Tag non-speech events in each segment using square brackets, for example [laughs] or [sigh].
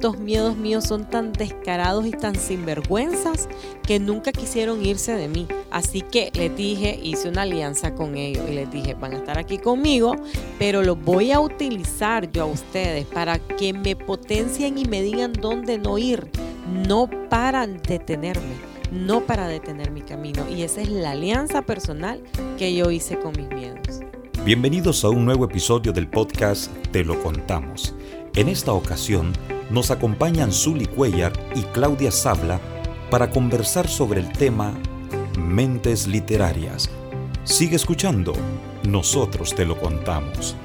estos miedos míos son tan descarados y tan sinvergüenzas que nunca quisieron irse de mí. Así que les dije, hice una alianza con ellos y les dije, van a estar aquí conmigo, pero los voy a utilizar yo a ustedes para que me potencien y me digan dónde no ir, no para detenerme, no para detener mi camino. Y esa es la alianza personal que yo hice con mis miedos. Bienvenidos a un nuevo episodio del podcast Te lo contamos. En esta ocasión nos acompañan Zully Cuellar y Claudia Sabla para conversar sobre el tema Mentes Literarias. Sigue escuchando, nosotros te lo contamos.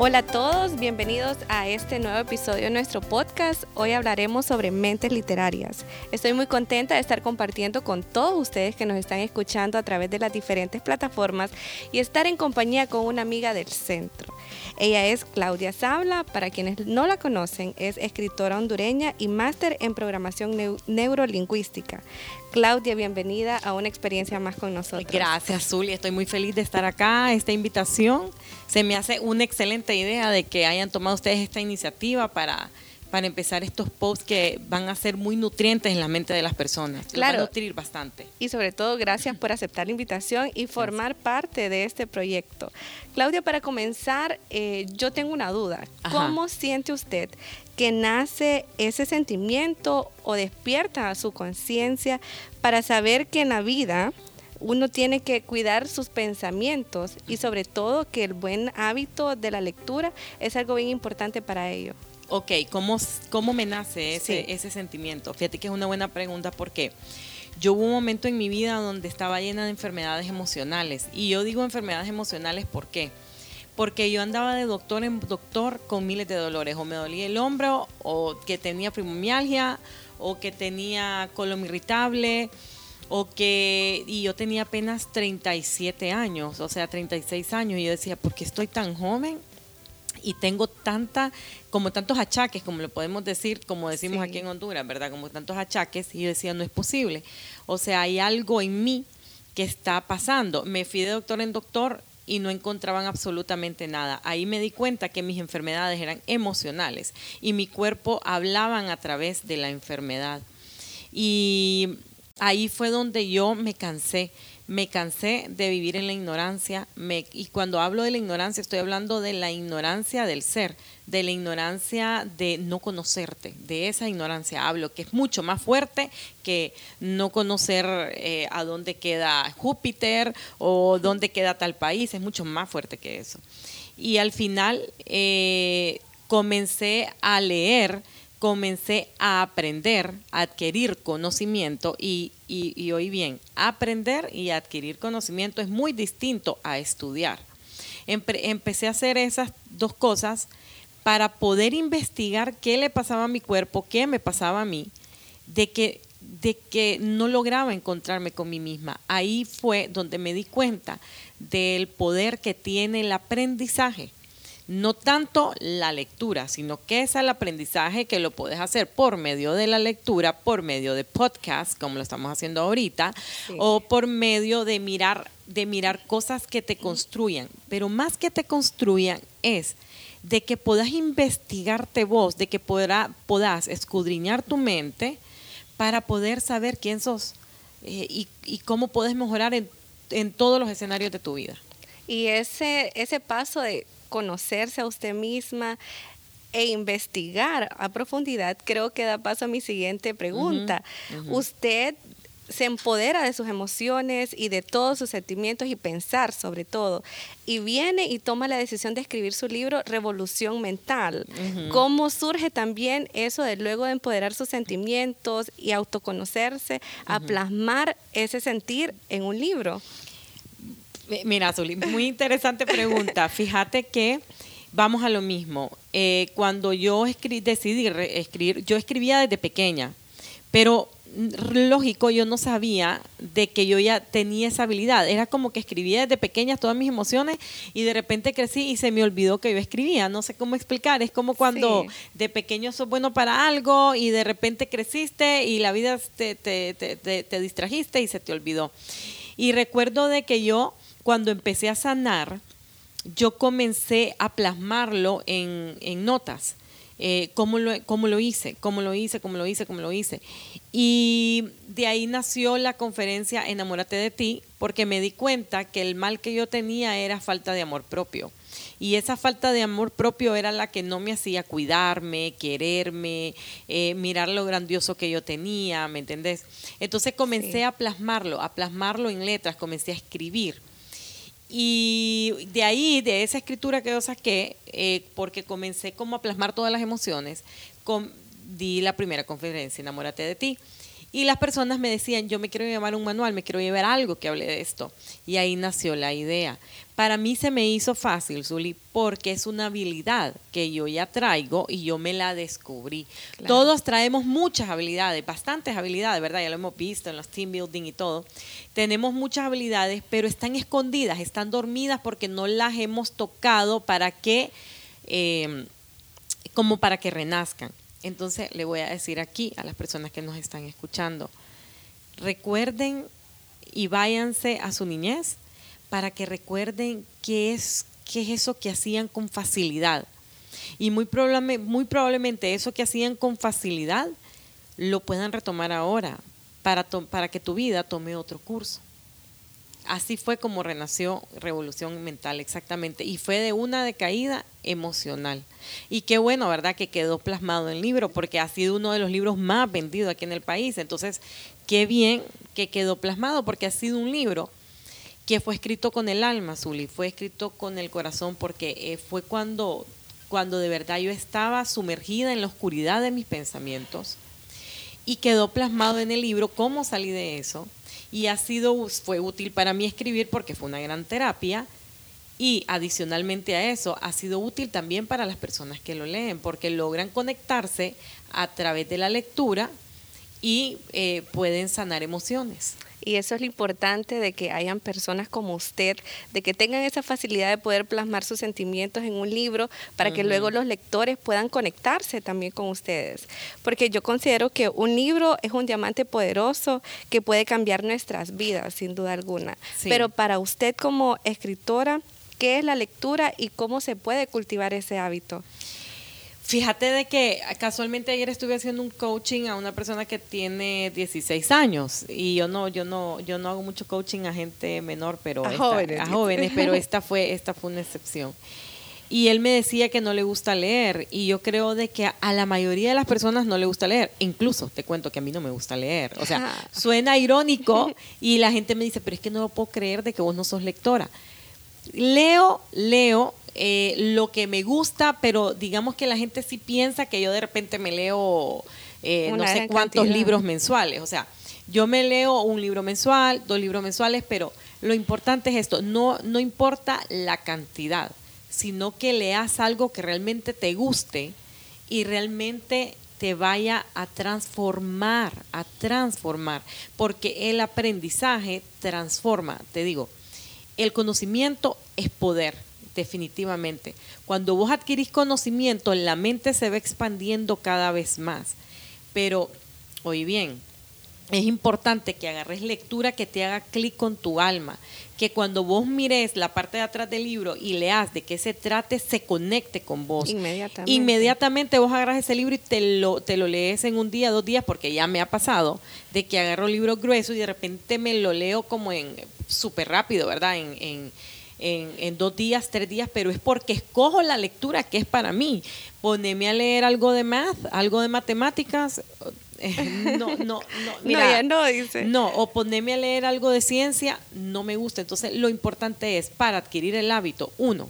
Hola a todos, bienvenidos a este nuevo episodio de nuestro podcast. Hoy hablaremos sobre mentes literarias. Estoy muy contenta de estar compartiendo con todos ustedes que nos están escuchando a través de las diferentes plataformas y estar en compañía con una amiga del centro. Ella es Claudia Sabla, para quienes no la conocen, es escritora hondureña y máster en programación neurolingüística. Claudia, bienvenida a una experiencia más con nosotros. Gracias, Zuli. Estoy muy feliz de estar acá. Esta invitación se me hace una excelente idea de que hayan tomado ustedes esta iniciativa para para empezar estos posts que van a ser muy nutrientes en la mente de las personas. Claro. van a nutrir bastante. Y sobre todo, gracias por aceptar la invitación y formar parte de este proyecto. Claudia, para comenzar, eh, yo tengo una duda. ¿Cómo siente usted que nace ese sentimiento o despierta su conciencia para saber que en la vida uno tiene que cuidar sus pensamientos y sobre todo que el buen hábito de la lectura es algo bien importante para ello? Ok, ¿cómo, cómo me nace ese, ese sentimiento? Fíjate que es una buena pregunta porque yo hubo un momento en mi vida donde estaba llena de enfermedades emocionales. Y yo digo enfermedades emocionales ¿por qué? Porque yo andaba de doctor en doctor con miles de dolores. O me dolía el hombro, o que tenía fibromialgia, o que tenía colon irritable, o que... Y yo tenía apenas 37 años, o sea, 36 años. Y yo decía, ¿por qué estoy tan joven? y tengo tanta, como tantos achaques, como lo podemos decir, como decimos aquí en Honduras, ¿verdad? Como tantos achaques, y yo decía, no es posible. O sea, hay algo en mí que está pasando. Me fui de doctor en doctor y no encontraban absolutamente nada. Ahí me di cuenta que mis enfermedades eran emocionales y mi cuerpo hablaban a través de la enfermedad. Y ahí fue donde yo me cansé me cansé de vivir en la ignorancia, y cuando hablo de la ignorancia estoy hablando de la ignorancia del ser, de la ignorancia de no conocerte, de esa ignorancia hablo, que es mucho más fuerte que no conocer eh, a dónde queda Júpiter o dónde queda tal país, es mucho más fuerte que eso. Y al final eh, comencé a leer, comencé a aprender, a adquirir conocimiento y, y, hoy bien, aprender y adquirir conocimiento es muy distinto a estudiar. empecé a hacer esas dos cosas para poder investigar qué le pasaba a mi cuerpo, qué me pasaba a mí, de que, de que no lograba encontrarme con mí misma. Ahí fue donde me di cuenta del poder que tiene el aprendizaje no tanto la lectura, sino que es el aprendizaje que lo puedes hacer por medio de la lectura, por medio de podcast, como lo estamos haciendo ahorita, o por medio de mirar, de mirar cosas que te construyan. Pero más que te construyan es de que puedas investigarte vos, de que puedas escudriñar tu mente para poder saber quién sos eh, y, cómo puedes mejorar en, en todos los escenarios de tu vida. Y ese, ese paso de conocerse a usted misma e investigar a profundidad, creo que da paso a mi siguiente pregunta. Usted se empodera de sus emociones y de todos sus sentimientos y pensar sobre todo. Y viene y toma la decisión de escribir su libro Revolución Mental. ¿Cómo surge también eso de luego de empoderar sus sentimientos y autoconocerse, a plasmar ese sentir en un libro? Mira, Zuli, muy interesante pregunta. Fíjate que vamos a lo mismo. Eh, cuando yo decidí escribir, yo escribía desde pequeña, pero lógico, yo no sabía de que yo ya tenía esa habilidad. Era como que escribía desde pequeña todas mis emociones y de repente crecí y se me olvidó que yo escribía. No sé cómo explicar. Es como cuando de pequeño sos bueno para algo y de repente creciste y la vida te, te, te, te distrajiste y se te olvidó. Y recuerdo de que yo cuando empecé a sanar, yo comencé a plasmarlo en, en notas. Eh, cómo, lo, cómo lo hice, cómo lo hice, cómo lo hice, cómo lo hice. Y de ahí nació la conferencia Enamórate de ti, porque me di cuenta que el mal que yo tenía era falta de amor propio. Y esa falta de amor propio era la que no me hacía cuidarme, quererme, eh, mirar lo grandioso que yo tenía, ¿me entendés? Entonces comencé a plasmarlo, a plasmarlo en letras, comencé a escribir. Y de ahí, de esa escritura que yo saqué, eh, porque comencé como a plasmar todas las emociones, di la primera conferencia, Enamórate de ti. Y las personas me decían, yo me quiero llevar un manual, me quiero llevar algo que hable de esto. Y ahí nació la idea. Para mí se me hizo fácil, Zuli, porque es una habilidad que yo ya traigo y yo me la descubrí. Todos traemos muchas habilidades, bastantes habilidades, ¿verdad? Ya lo hemos visto en los team building y todo. Tenemos muchas habilidades, pero están escondidas, están dormidas porque no las hemos tocado para que, eh, como para que renazcan. Entonces le voy a decir aquí a las personas que nos están escuchando, recuerden y váyanse a su niñez para que recuerden qué es, qué es eso que hacían con facilidad. Y muy, muy probablemente eso que hacían con facilidad lo puedan retomar ahora para, para que tu vida tome otro curso. Así fue como renació Revolución Mental, exactamente. Y fue de una decaída emocional. Y qué bueno, ¿verdad? Que quedó plasmado en el libro, porque ha sido uno de los libros más vendidos aquí en el país. Entonces, qué bien que quedó plasmado, porque ha sido un libro que fue escrito con el alma, Zuli, fue escrito con el corazón, porque eh, fue cuando, cuando de verdad yo estaba sumergida en la oscuridad de mis pensamientos y quedó plasmado en el libro cómo salí de eso y ha sido, fue útil para mí escribir porque fue una gran terapia y adicionalmente a eso ha sido útil también para las personas que lo leen porque logran conectarse a través de la lectura y eh, pueden sanar emociones. Y eso es lo importante de que hayan personas como usted, de que tengan esa facilidad de poder plasmar sus sentimientos en un libro para que luego los lectores puedan conectarse también con ustedes. Porque yo considero que un libro es un diamante poderoso que puede cambiar nuestras vidas, sin duda alguna. Pero para usted como escritora, ¿qué es la lectura y cómo se puede cultivar ese hábito? Fíjate de que casualmente ayer estuve haciendo un coaching a una persona que tiene 16 años y yo no yo no yo no hago mucho coaching a gente menor, pero a, jóvenes, a jóvenes, pero [laughs] esta fue esta fue una excepción. Y él me decía que no le gusta leer y yo creo de que a la mayoría de las personas no le gusta leer. Incluso te cuento que a mí no me gusta leer. O sea, suena irónico [laughs] y la gente me dice, pero es que no lo puedo creer de que vos no sos lectora. Leo, leo, eh, lo que me gusta, pero digamos que la gente sí piensa que yo de repente me leo eh, no sé cuántos libros mensuales. O sea, yo me leo un libro mensual, dos libros mensuales, pero lo importante es esto, no, no importa la cantidad, sino que leas algo que realmente te guste y realmente te vaya a transformar, a transformar, porque el aprendizaje transforma, te digo, el conocimiento es poder definitivamente. Cuando vos adquirís conocimiento, la mente se va expandiendo cada vez más. Pero, oye bien, es importante que agarres lectura que te haga clic con tu alma, que cuando vos mires la parte de atrás del libro y leas de qué se trate, se conecte con vos. Inmediatamente. Inmediatamente vos agarras ese libro y te lo, te lo lees en un día, dos días, porque ya me ha pasado de que agarro libros gruesos y de repente me lo leo como en súper rápido, ¿verdad? en en, dos días, tres días, pero es porque escojo la lectura que es para mí. Poneme a leer algo de math, algo de matemáticas. Eh, no, no, no, [laughs] mira, no, dice. No, o poneme a leer algo de ciencia, no me gusta. Entonces, lo importante es, para adquirir el hábito, uno,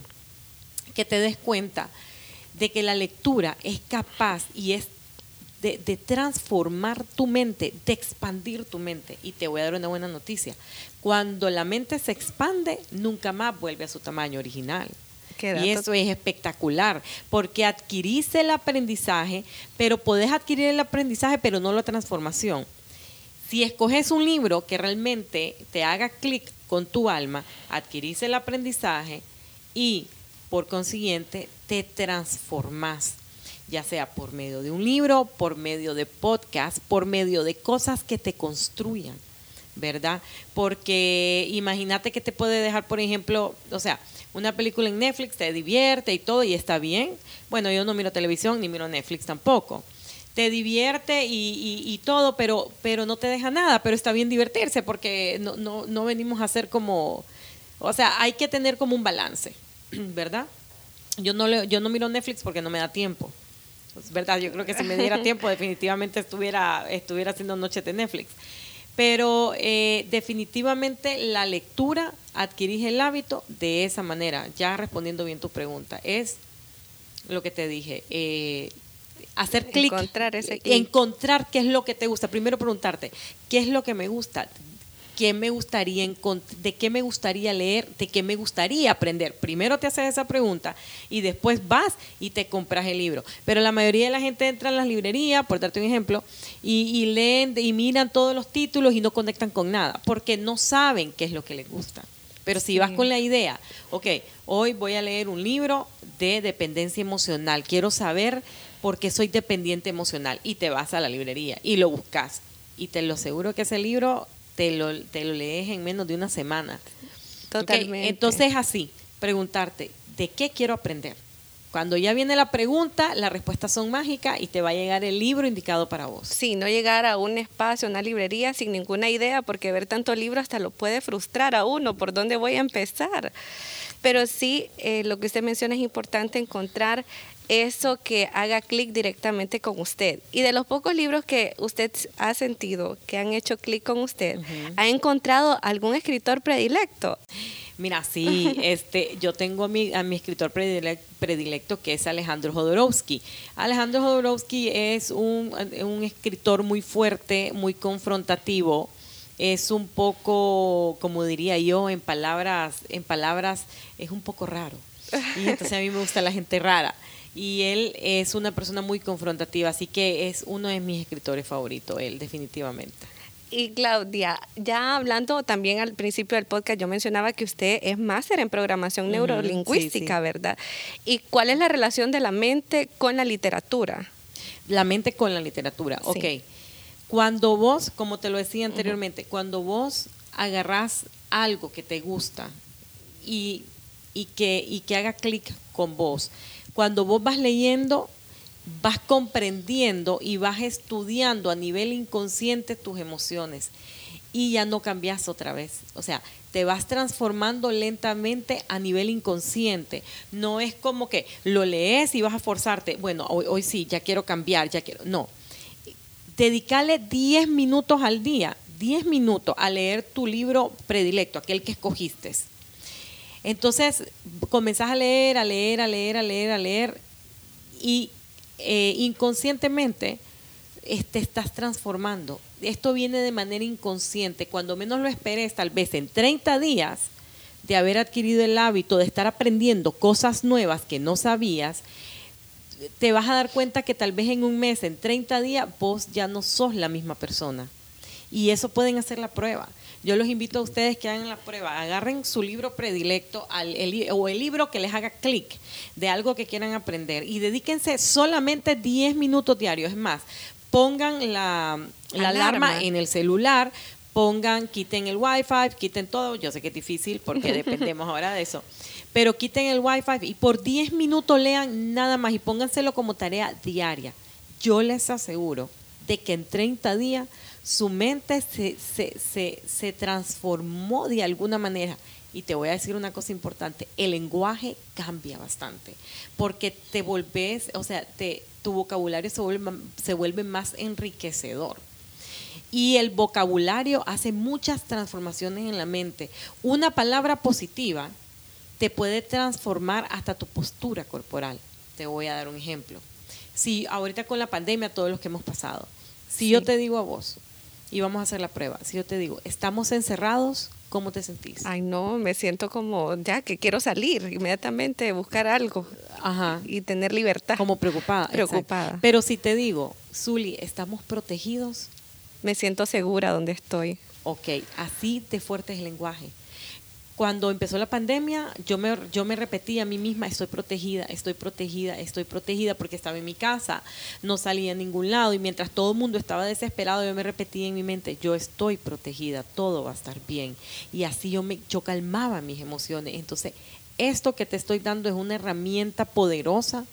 que te des cuenta de que la lectura es capaz y es de, de, transformar tu mente, de expandir tu mente. Y te voy a dar una buena noticia. Cuando la mente se expande, nunca más vuelve a su tamaño original. Y eso es espectacular, porque adquirís el aprendizaje, pero podés adquirir el aprendizaje, pero no la transformación. Si escoges un libro que realmente te haga clic con tu alma, adquirís el aprendizaje y por consiguiente te transformás ya sea por medio de un libro, por medio de podcast, por medio de cosas que te construyan. ¿verdad? Porque imagínate que te puede dejar, por ejemplo, o sea, una película en Netflix te divierte y todo y está bien. Bueno, yo no miro televisión ni miro Netflix tampoco. Te divierte y, todo, pero, pero no te deja nada, pero está bien divertirse porque no, no, no venimos a ser como, o sea, hay que tener como un balance, [clears throat] ¿verdad? Yo no, le, yo no miro Netflix porque no me da tiempo. Es verdad, yo creo que si me diera [laughs] tiempo definitivamente estuviera, estuviera haciendo noche de Netflix. Pero eh, definitivamente la lectura adquirís el hábito de esa manera, ya respondiendo bien tu pregunta. Es lo que te dije, eh, hacer clic. Encontrar ese Encontrar qué es lo que te gusta. Primero preguntarte, ¿qué es lo que me gusta? Qué me gustaría de qué me gustaría leer, de qué me gustaría aprender. Primero te haces esa pregunta y después vas y te compras el libro. Pero la mayoría de la gente entra en las librerías, por darte un ejemplo, y, leen y miran todos los títulos y no conectan con nada, porque no saben qué es lo que les gusta. Pero si vas con la idea, ok, hoy voy a leer un libro de dependencia emocional, quiero saber por qué soy dependiente emocional, y te vas a la librería y lo buscas. Y te lo aseguro que ese libro te lo, te lo lees en menos de una semana. Totalmente. Entonces, así, preguntarte, ¿de qué quiero aprender? Cuando ya viene la pregunta, las respuestas son mágicas y te va a llegar el libro indicado para vos. Sí, no llegar a un espacio, una librería sin ninguna idea, porque ver tanto libro hasta lo puede frustrar a uno, por dónde voy a empezar. Pero sí, eh, lo que usted menciona es importante encontrar eso que haga clic directamente con usted. Y de los pocos libros que usted ha sentido que han hecho clic con usted, ¿ha encontrado algún escritor predilecto? Mira, sí, [laughs] este, yo tengo a mi, a mi escritor predilecto, que es Alejandro Jodorowsky. Alejandro Jodorowsky es un, un escritor muy fuerte, muy confrontativo, es un poco, como diría yo, en palabras, en palabras, es un poco raro. Y entonces a mí me gusta la gente rara y él es una persona muy confrontativa, así que es uno de mis escritores favoritos, él definitivamente. Y Claudia, ya hablando también al principio del podcast, yo mencionaba que usted es máster en programación neurolingüística, ¿verdad? ¿Y cuál es la relación de la mente con la literatura? La mente con la literatura, ok. Cuando vos, como te lo decía anteriormente, cuando vos agarrás algo que te gusta y, y, que, y que haga clic con vos, cuando vos vas leyendo, vas comprendiendo y vas estudiando a nivel inconsciente tus emociones y ya no cambias otra vez. O sea, te vas transformando lentamente a nivel inconsciente. No es como que lo lees y vas a forzarte, bueno, hoy, hoy sí, ya quiero cambiar, ya quiero. No. Dedicale 10 minutos al día, 10 minutos a leer tu libro predilecto, aquel que escogiste. Entonces, comenzás a leer, a leer, a leer, a leer, a leer y eh, inconscientemente te estás transformando. Esto viene de manera inconsciente. Cuando menos lo esperes, tal vez en 30 días de haber adquirido el hábito de estar aprendiendo cosas nuevas que no sabías, te vas a dar cuenta que tal vez en un mes, en 30 días, vos ya no sos la misma persona. Y eso pueden hacer la prueba. Yo los invito a ustedes que hagan la prueba, agarren su libro predilecto o el libro que les haga clic de algo que quieran aprender y dedíquense solamente 10 minutos diarios. Es más, pongan la, alarma. en el celular, pongan, quiten el wifi, quiten todo. Yo sé que es difícil porque dependemos [laughs] ahora de eso. Pero quiten el wifi y por 10 minutos lean nada más y pónganselo como tarea diaria. Yo les aseguro de que en 30 días su mente se, se, se, transformó de alguna manera. Y te voy a decir una cosa importante, el lenguaje cambia bastante, porque te volvés, o sea, te, tu vocabulario se vuelve, se vuelve más enriquecedor. Y el vocabulario hace muchas transformaciones en la mente. Una palabra positiva te puede transformar hasta tu postura corporal. Te voy a dar un ejemplo. Si ahorita con la pandemia, todos los que hemos pasado, si yo te digo a vos, y vamos a hacer la prueba. Si yo te digo, estamos encerrados, ¿cómo te sentís? Ay, no, me siento como ya que quiero salir inmediatamente, buscar algo Ajá. y tener libertad. Como preocupada. Preocupada. Pero si te digo, Zuli, estamos protegidos. Me siento segura donde estoy. Ok, así de fuerte es el lenguaje. Cuando empezó la pandemia, yo me, yo me repetí a mí misma, estoy protegida, estoy protegida, estoy protegida porque estaba en mi casa, no salía a ningún lado y mientras todo el mundo estaba desesperado, yo me repetí en mi mente, yo estoy protegida, todo va a estar bien. Y así yo, me, yo calmaba mis emociones. Entonces, esto que te estoy dando es una herramienta poderosa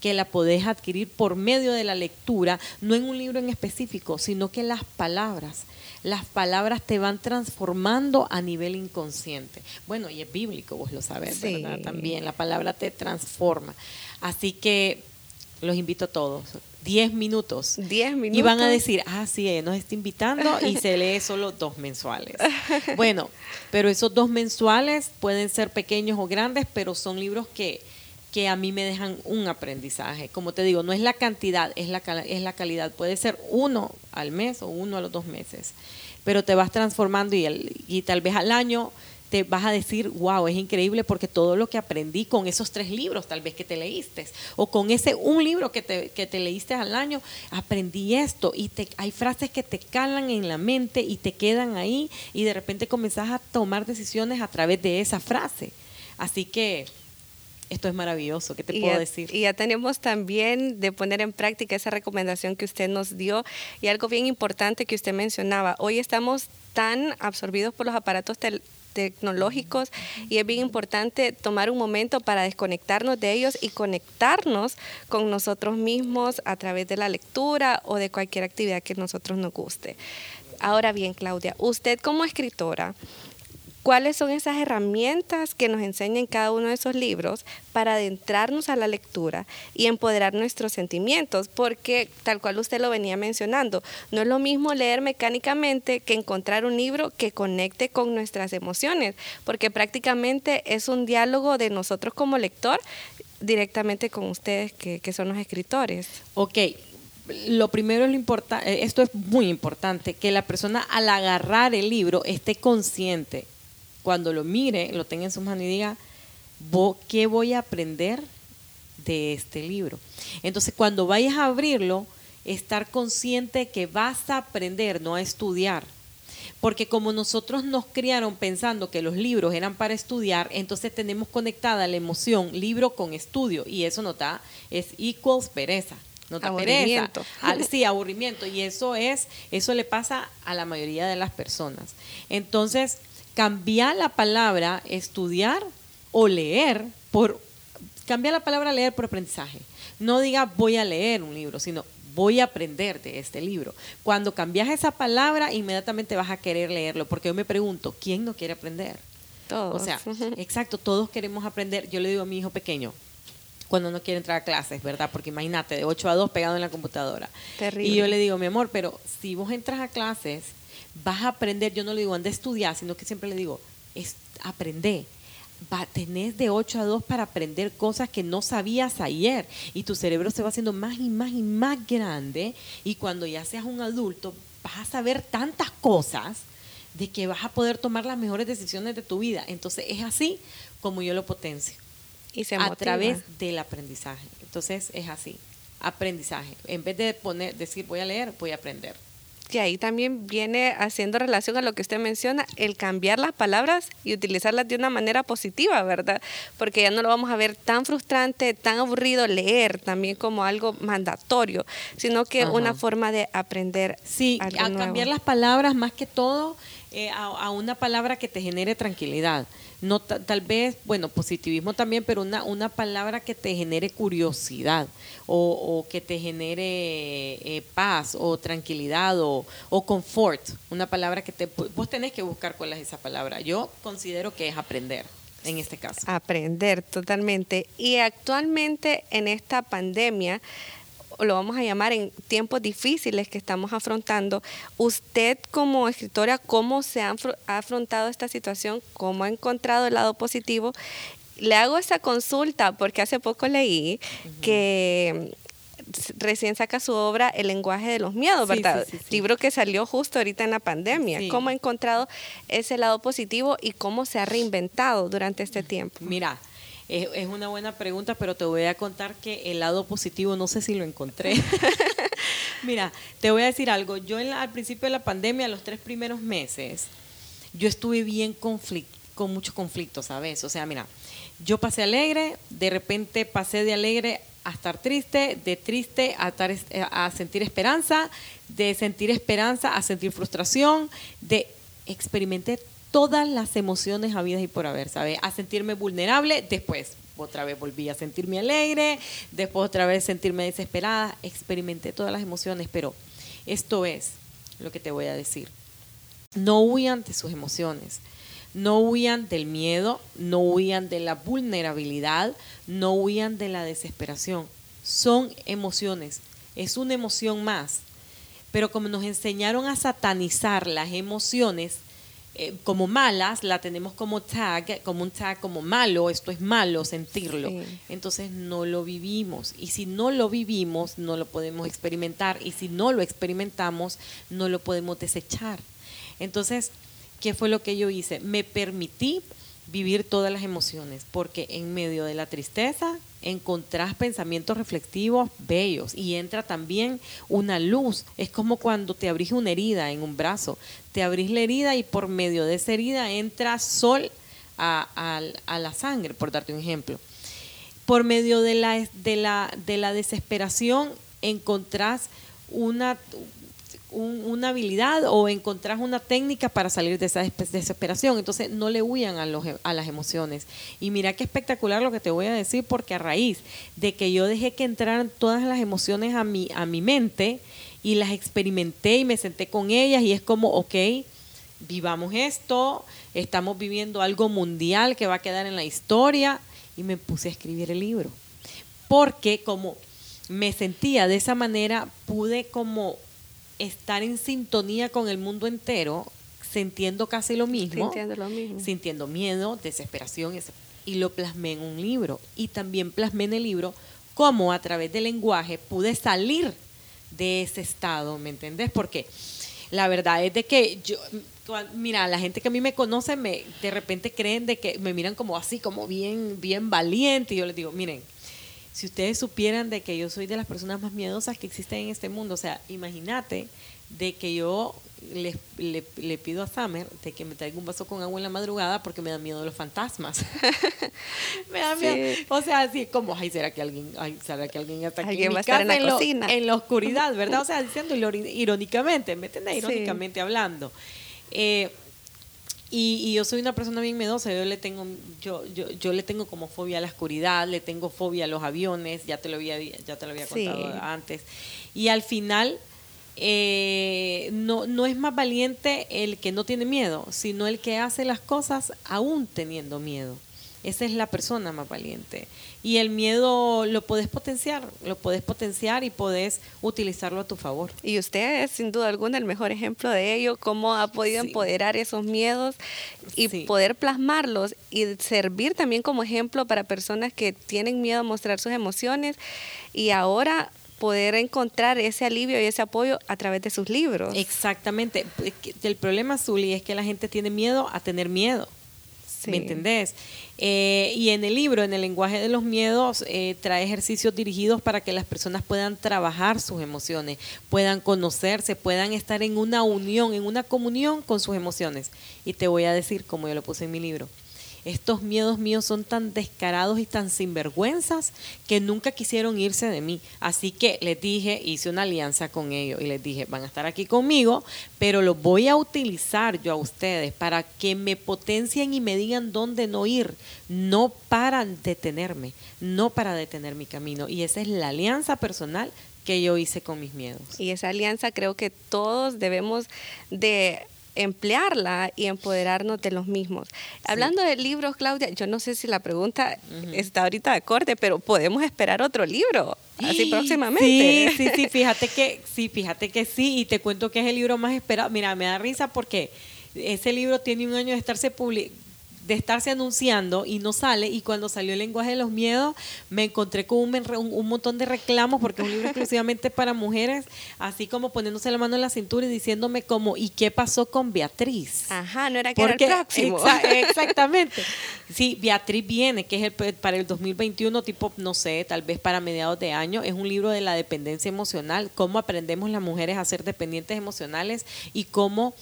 que la podés adquirir por medio de la lectura, no en un libro en específico, sino que las palabras las palabras te van transformando a nivel inconsciente. Bueno, y es bíblico, vos lo sabés, ¿verdad? También la palabra te transforma. Así que los invito a todos. Diez minutos. Diez minutos. Y van a decir, ah, sí, ella nos está invitando y se lee solo dos mensuales. Bueno, pero esos dos mensuales pueden ser pequeños o grandes, pero son libros que, que a mí me dejan un aprendizaje. Como te digo, no es la cantidad, es la, es la calidad. Puede ser uno al mes o uno a los dos meses, pero te vas transformando y, y tal vez al año te vas a decir, wow, es increíble porque todo lo que aprendí con esos tres libros tal vez que te leíste, o con ese un libro que te, que te leíste al año, aprendí esto y te, hay frases que te calan en la mente y te quedan ahí y de repente comenzás a tomar decisiones a través de esa frase. Así que esto es maravilloso, ¿qué te puedo decir? Y ya tenemos también de poner en práctica esa recomendación que usted nos dio y algo bien importante que usted mencionaba. Hoy estamos tan absorbidos por los aparatos tecnológicos y es bien importante tomar un momento para desconectarnos de ellos y conectarnos con nosotros mismos a través de la lectura o de cualquier actividad que a nosotros nos guste. Ahora bien, Claudia, usted como escritora, cuáles son esas herramientas que nos enseñan cada uno de esos libros para adentrarnos a la lectura y empoderar nuestros sentimientos, porque tal cual usted lo venía mencionando, no es lo mismo leer mecánicamente que encontrar un libro que conecte con nuestras emociones, porque prácticamente es un diálogo de nosotros como lector directamente con ustedes que, son los escritores. Ok, lo primero es lo importante, eh, esto es muy importante, que la persona al agarrar el libro esté consciente cuando lo mire, lo tenga en sus manos y diga, ¿qué voy a aprender de este libro? Entonces, cuando vayas a abrirlo, estar consciente que vas a aprender, no a estudiar. Porque como nosotros nos criaron pensando que los libros eran para estudiar, entonces tenemos conectada la emoción libro con estudio y eso no está, es equals pereza. No está aburrimiento. pereza. sí, aburrimiento. Y eso es, eso le pasa a la mayoría de las personas. Entonces, cambiar la palabra estudiar o leer por cambiar la palabra leer por aprendizaje. No diga voy a leer un libro, sino voy a aprender de este libro. Cuando cambias esa palabra, inmediatamente vas a querer leerlo, porque yo me pregunto, ¿quién no quiere aprender? Todos. O sea, [laughs] exacto, todos queremos aprender. Yo le digo a mi hijo pequeño, cuando no quiere entrar a clases, ¿verdad? Porque imagínate, de 8 a 2 pegado en la computadora. Terrible. Y yo le digo, mi amor, pero si vos entras a clases vas a aprender, yo no le digo anda a estudiar, sino que siempre le digo, es aprender. Va, tenés de 8 a 2 para aprender cosas que no sabías ayer y tu cerebro se va haciendo más y más y más grande y cuando ya seas un adulto vas a saber tantas cosas de que vas a poder tomar las mejores decisiones de tu vida. Entonces es así como yo lo potencio. Y se a través del aprendizaje. Entonces es así, aprendizaje. En vez de poner, decir voy a leer, voy a aprender que ahí también viene haciendo relación a lo que usted menciona, el cambiar las palabras y utilizarlas de una manera positiva, ¿verdad? Porque ya no lo vamos a ver tan frustrante, tan aburrido leer también como algo mandatorio, sino que una forma de aprender. Sí, a cambiar las palabras más que todo eh, a una palabra que te genere tranquilidad no tal vez, bueno, positivismo también, pero una, una palabra que te genere curiosidad o, que te genere eh, paz o tranquilidad o, o, confort, una palabra que te... Vos tenés que buscar cuál es esa palabra. Yo considero que es aprender en este caso. Aprender totalmente. Y actualmente en esta pandemia, lo vamos a llamar en tiempos difíciles que estamos afrontando, usted como escritora, ¿cómo se ha afrontado esta situación? ¿Cómo ha encontrado el lado positivo? Le hago esa consulta porque hace poco leí que recién saca su obra El lenguaje de los miedos, ¿verdad? Libro que salió justo ahorita en la pandemia. ¿Cómo ha encontrado ese lado positivo y cómo se ha reinventado durante este tiempo? Mira, es, una buena pregunta, pero te voy a contar que el lado positivo no sé si lo encontré. [laughs] Mira, te voy a decir algo. Yo al principio de la pandemia, los tres primeros meses, yo estuve bien con mucho conflicto, ¿sabes? O sea, mira, yo pasé alegre, de repente pasé de alegre a estar triste, de triste a, estar, a sentir esperanza, de sentir esperanza a sentir frustración, de experimenté todas las emociones habidas y por haber, ¿sabes? A sentirme vulnerable, después otra vez volví a sentirme alegre, después otra vez sentirme desesperada, experimenté todas las emociones, pero esto es lo que te voy a decir. No huyan de sus emociones, no huyan del miedo, no huyan de la vulnerabilidad, no huyan de la desesperación. Son emociones, es una emoción más. Pero como nos enseñaron a satanizar las emociones, eh, como malas, la tenemos como tag, como un tag como malo, esto es malo sentirlo. Entonces no lo vivimos. Y si no lo vivimos, no lo podemos experimentar. Y si no lo experimentamos, no lo podemos desechar. Entonces, ¿qué fue lo que yo hice? Me permití vivir todas las emociones, porque en medio de la tristeza encontrás pensamientos reflexivos bellos y entra también una luz. Es como cuando te abrís una herida en un brazo, te abrís la herida y por medio de esa herida entra sol a, la sangre, por darte un ejemplo. Por medio de la, de la, de la desesperación encontrás una, una habilidad o encontrás una técnica para salir de esa desesperación. Entonces no le huyan a, los, a las emociones. Y mira qué espectacular lo que te voy a decir porque a raíz de que yo dejé que entraran todas las emociones a mi, a mi mente y las experimenté y me senté con ellas y es como, ok, vivamos esto, estamos viviendo algo mundial que va a quedar en la historia y me puse a escribir el libro. Porque como me sentía de esa manera, pude como estar en sintonía con el mundo entero, sintiendo casi lo mismo, sintiendo, miedo, desesperación, y lo plasmé en un libro. Y también plasmé en el libro cómo a través del lenguaje pude salir de ese estado, ¿me entendés? Porque la verdad es de que yo, mira, la gente que a mí me conoce, me, de repente creen de que me miran como así, como bien, bien valiente, y yo les digo, miren, si ustedes supieran de que yo soy de las personas más miedosas que existen en este mundo, o sea, imagínate de que yo le, le, pido a Summer de que me traiga un vaso con agua en la madrugada porque me da miedo los fantasmas. [laughs] me da miedo. O sea, así como, ay, ¿será que alguien, ay, ¿será que alguien está aquí en, mi casa, en, la cocina? en la oscuridad, ¿verdad? O sea, [laughs] diciendo irónicamente, ¿me entiendes? Irónicamente hablando. Eh, y, yo soy una persona bien miedosa, yo le tengo, yo, yo, yo le tengo como fobia a la oscuridad, le tengo fobia a los aviones, ya te lo había, ya te lo había contado antes. Y al final, eh, no, no es más valiente el que no tiene miedo, sino el que hace las cosas aún teniendo miedo. Esa es la persona más valiente. Y el miedo lo puedes potenciar, lo puedes potenciar y puedes utilizarlo a tu favor. Y usted es sin duda alguna el mejor ejemplo de ello, cómo ha podido empoderar esos miedos y poder plasmarlos y servir también como ejemplo para personas que tienen miedo a mostrar sus emociones y ahora poder encontrar ese alivio y ese apoyo a través de sus libros. Exactamente. El problema, Zuli, es que la gente tiene miedo a tener miedo. ¿Me entendés? Eh, y en el libro, en el lenguaje de los miedos, eh, trae ejercicios dirigidos para que las personas puedan trabajar sus emociones, puedan conocerse, puedan estar en una unión, en una comunión con sus emociones. Y te voy a decir, como yo lo puse en mi libro, estos miedos míos son tan descarados y tan sinvergüenzas que nunca quisieron irse de mí. Así que les dije, hice una alianza con ellos y les dije, van a estar aquí conmigo, pero los voy a utilizar yo a ustedes para que me potencien y me digan dónde no ir, no para detenerme, no para detener mi camino. Y esa es la alianza personal que yo hice con mis miedos. Y esa alianza creo que todos debemos de emplearla y empoderarnos de los mismos. Hablando de libros, Claudia, yo no sé si la pregunta está ahorita de corte, pero podemos esperar otro libro así próximamente. Sí, sí, sí, fíjate que sí, fíjate que sí, y te cuento que es el libro más esperado. Mira, me da risa porque ese libro tiene un año de estarse publicando de estarse anunciando y no sale. Y cuando salió el lenguaje de los miedos, me encontré con un, un, montón de reclamos porque es un libro exclusivamente [laughs] para mujeres, así como poniéndose la mano en la cintura y diciéndome como, ¿y qué pasó con Beatriz? Ajá, no era que era el próximo. [laughs] exactamente. Sí, Beatriz viene, que es el, para el 2021, tipo, no sé, tal vez para mediados de año. Es un libro de la dependencia emocional, cómo aprendemos las mujeres a ser dependientes emocionales y cómo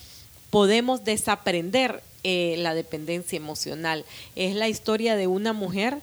podemos desaprender eh, la dependencia emocional. Es la historia de una mujer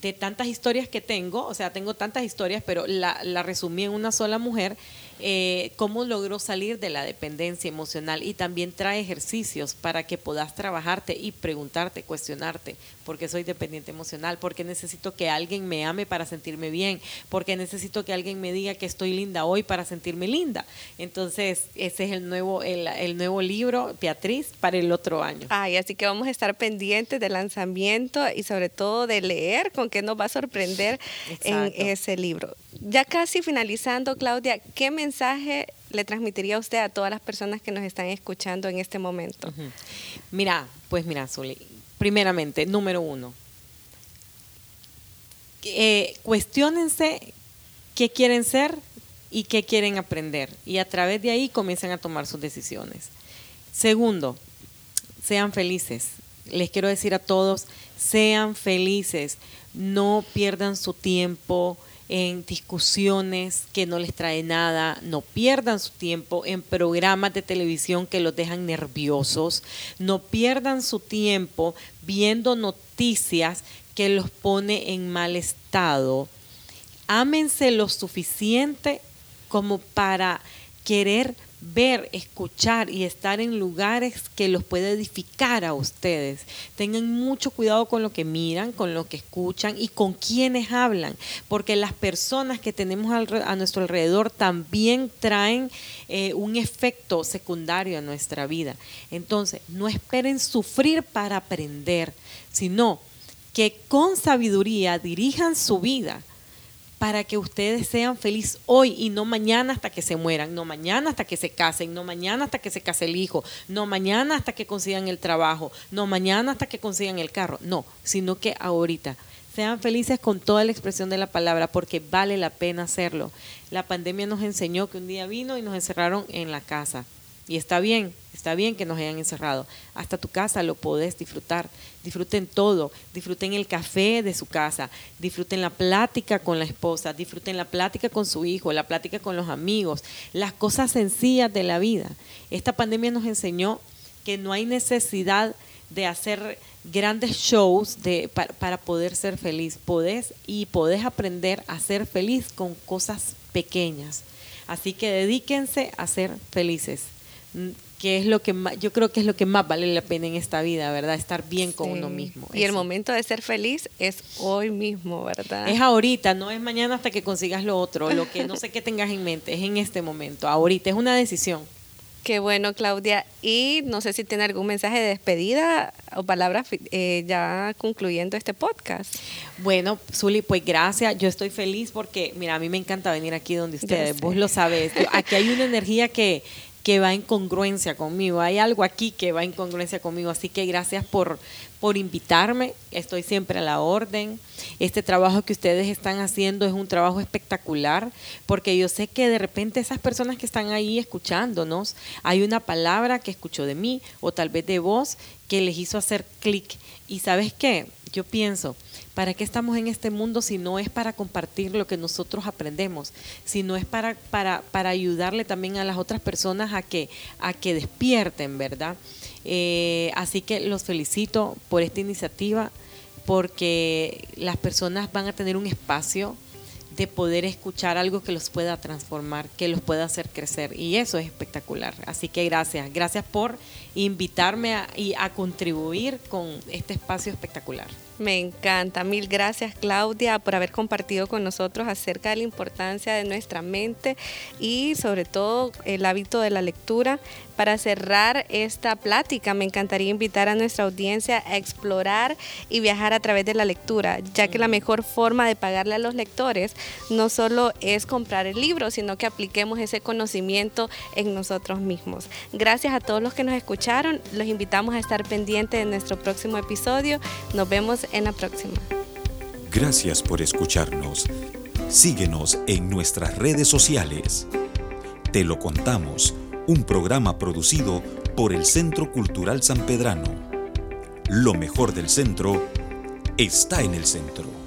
de tantas historias que tengo, o sea, tengo tantas historias, pero la, la resumí en una sola mujer eh, cómo logró salir de la dependencia emocional y también trae ejercicios para que puedas trabajarte y preguntarte, cuestionarte, porque soy dependiente emocional, porque necesito que alguien me ame para sentirme bien, porque necesito que alguien me diga que estoy linda hoy para sentirme linda. Entonces, ese es el nuevo, el, nuevo libro, Beatriz, para el otro año. Ay, así que vamos a estar pendientes del lanzamiento y sobre todo de leer con qué nos va a sorprender en ese libro. Ya casi finalizando, Claudia, ¿qué mensaje le transmitiría usted a todas las personas que nos están escuchando en este momento? Mira, pues mira, Zuli, primeramente, número uno, eh, cuestionense qué quieren ser y qué quieren aprender y a través de ahí comiencen a tomar sus decisiones. Segundo, sean felices. Les quiero decir a todos, sean felices, no pierdan su tiempo en discusiones que no les trae nada, no pierdan su tiempo en programas de televisión que los dejan nerviosos, no pierdan su tiempo viendo noticias que los pone en mal estado. Ámense lo suficiente como para querer ver, escuchar y estar en lugares que los puede edificar a ustedes. Tengan mucho cuidado con lo que miran, con lo que escuchan y con quienes hablan, porque las personas que tenemos a nuestro alrededor también traen eh, un efecto secundario a nuestra vida. Entonces, no esperen sufrir para aprender, sino que con sabiduría dirijan su vida para que ustedes sean felices hoy y no mañana hasta que se mueran, no mañana hasta que se casen, no mañana hasta que se case el hijo, no mañana hasta que consigan el trabajo, no mañana hasta que consigan el carro, no, sino que ahorita. Sean felices con toda la expresión de la palabra porque vale la pena hacerlo. La pandemia nos enseñó que un día vino y nos encerraron en la casa. Y está bien, está bien que nos hayan encerrado. Hasta tu casa lo podés disfrutar. Disfruten todo. Disfruten el café de su casa. Disfruten la plática con la esposa. Disfruten la plática con su hijo. La plática con los amigos. Las cosas sencillas de la vida. Esta pandemia nos enseñó que no hay necesidad de hacer grandes shows de, para, para poder ser feliz. Podés y podés aprender a ser feliz con cosas pequeñas. Así que dedíquense a ser felices que es lo que más, yo creo que es lo que más vale la pena en esta vida, ¿verdad? Estar bien con uno mismo. Y el momento de ser feliz es hoy mismo, ¿verdad? Es ahorita, no es mañana hasta que consigas lo otro, lo que no sé qué tengas en mente, es en este momento, ahorita, es una decisión. Qué bueno, Claudia. Y no sé si tiene algún mensaje de despedida o palabras eh, ya concluyendo este podcast. Bueno, Zuli, pues gracias. Yo estoy feliz porque, mira, a mí me encanta venir aquí donde ustedes, vos lo sabes. Aquí hay una energía que, que va en congruencia conmigo. Hay algo aquí que va en congruencia conmigo. Así que gracias por, por invitarme. Estoy siempre a la orden. Este trabajo que ustedes están haciendo es un trabajo espectacular porque yo sé que de repente esas personas que están ahí escuchándonos, hay una palabra que escuchó de mí o tal vez de vos que les hizo hacer clic. Y sabes qué? Yo pienso, ¿Para qué estamos en este mundo si no es para compartir lo que nosotros aprendemos, si no es para, para, para ayudarle también a las otras personas a que, a que despierten, ¿verdad? Eh, así que los felicito por esta iniciativa porque las personas van a tener un espacio de poder escuchar algo que los pueda transformar, que los pueda hacer crecer. Y eso es espectacular. Así que gracias. Gracias por invitarme a, y a contribuir con este espacio espectacular. Me encanta. Mil gracias Claudia por haber compartido con nosotros acerca de la importancia de nuestra mente y sobre todo el hábito de la lectura. Para cerrar esta plática, me encantaría invitar a nuestra audiencia a explorar y viajar a través de la lectura, ya que la mejor forma de pagarle a los lectores no solo es comprar el libro, sino que apliquemos ese conocimiento en nosotros mismos. Gracias a todos los que nos escucharon. Los invitamos a estar pendientes de nuestro próximo episodio. Nos vemos en la próxima. Gracias por escucharnos. Síguenos en nuestras redes sociales. Te lo contamos, un programa producido por el Centro Cultural San Pedrano. Lo mejor del centro está en el centro.